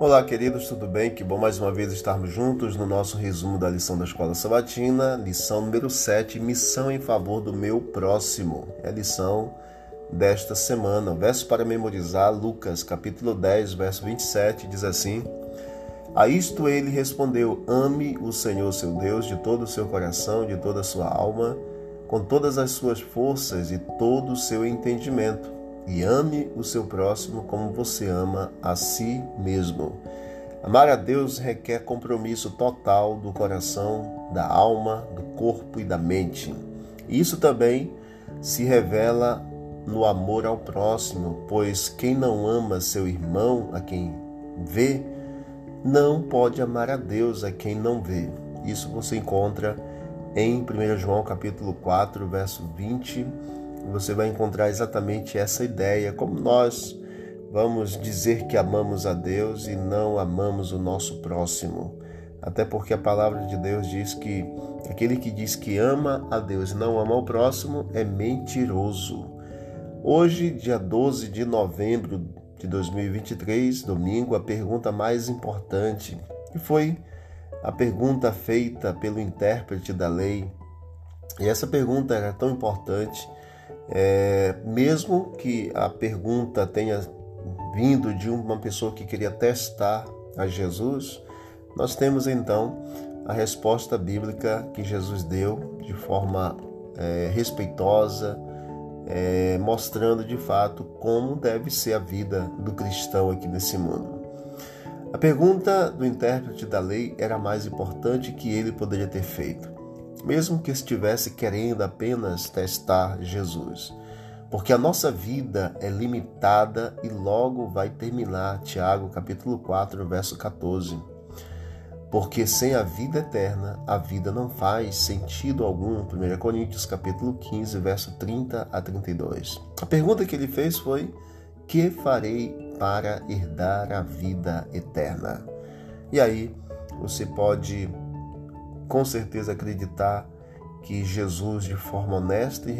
Olá, queridos, tudo bem? Que bom mais uma vez estarmos juntos no nosso resumo da lição da Escola Sabatina, lição número 7, Missão em favor do meu próximo. É a lição desta semana. O verso para memorizar, Lucas, capítulo 10, verso 27, diz assim: A isto ele respondeu: Ame o Senhor seu Deus de todo o seu coração, de toda a sua alma, com todas as suas forças e todo o seu entendimento e ame o seu próximo como você ama a si mesmo. Amar a Deus requer compromisso total do coração, da alma, do corpo e da mente. Isso também se revela no amor ao próximo, pois quem não ama seu irmão, a quem vê, não pode amar a Deus a quem não vê. Isso você encontra em 1 João capítulo 4, verso 20 você vai encontrar exatamente essa ideia, como nós vamos dizer que amamos a Deus e não amamos o nosso próximo. Até porque a palavra de Deus diz que aquele que diz que ama a Deus e não ama o próximo é mentiroso. Hoje, dia 12 de novembro de 2023, domingo, a pergunta mais importante, que foi a pergunta feita pelo intérprete da lei. E essa pergunta era tão importante é, mesmo que a pergunta tenha vindo de uma pessoa que queria testar a Jesus, nós temos então a resposta bíblica que Jesus deu de forma é, respeitosa, é, mostrando de fato como deve ser a vida do cristão aqui nesse mundo. A pergunta do intérprete da lei era mais importante que ele poderia ter feito mesmo que estivesse querendo apenas testar Jesus. Porque a nossa vida é limitada e logo vai terminar. Tiago capítulo 4, verso 14. Porque sem a vida eterna, a vida não faz sentido algum. 1 Coríntios capítulo 15, verso 30 a 32. A pergunta que ele fez foi: Que farei para herdar a vida eterna? E aí você pode com certeza acreditar que Jesus, de forma honesta e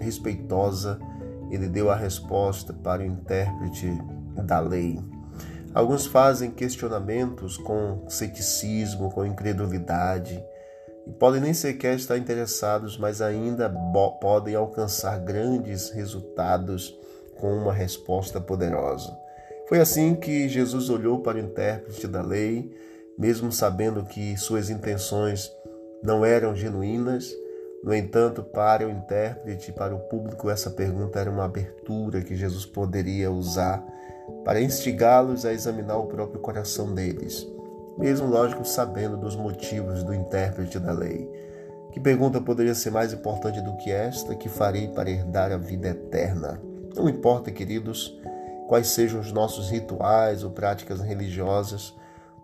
respeitosa, ele deu a resposta para o intérprete da lei. Alguns fazem questionamentos com ceticismo, com incredulidade, e podem nem sequer estar interessados, mas ainda podem alcançar grandes resultados com uma resposta poderosa. Foi assim que Jesus olhou para o intérprete da lei mesmo sabendo que suas intenções não eram genuínas. No entanto, para o intérprete, para o público, essa pergunta era uma abertura que Jesus poderia usar para instigá-los a examinar o próprio coração deles, mesmo, lógico, sabendo dos motivos do intérprete da lei. Que pergunta poderia ser mais importante do que esta que farei para herdar a vida eterna? Não importa, queridos, quais sejam os nossos rituais ou práticas religiosas,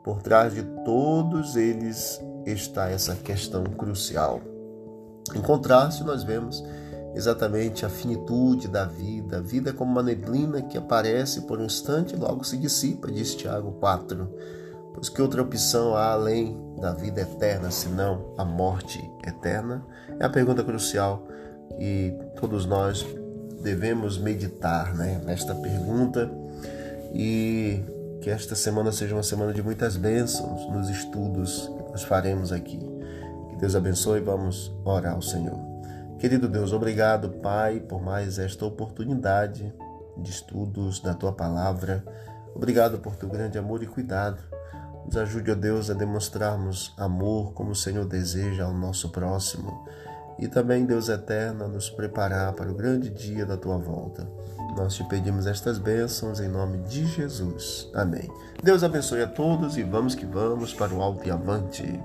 por trás de todos eles está essa questão crucial. Em contraste, nós vemos exatamente a finitude da vida, a vida como uma neblina que aparece por um instante e logo se dissipa, diz Tiago 4. Pois que outra opção há além da vida eterna, senão a morte eterna? É a pergunta crucial que todos nós devemos meditar né, nesta pergunta e que esta semana seja uma semana de muitas bênçãos nos estudos que nós faremos aqui. Que Deus abençoe e vamos orar ao Senhor. Querido Deus, obrigado, Pai, por mais esta oportunidade de estudos da tua palavra. Obrigado por teu grande amor e cuidado. Nos ajude, ó Deus, a demonstrarmos amor como o Senhor deseja ao nosso próximo. E também, Deus eterno, nos preparar para o grande dia da tua volta. Nós te pedimos estas bênçãos em nome de Jesus. Amém. Deus abençoe a todos e vamos que vamos para o alto e avante.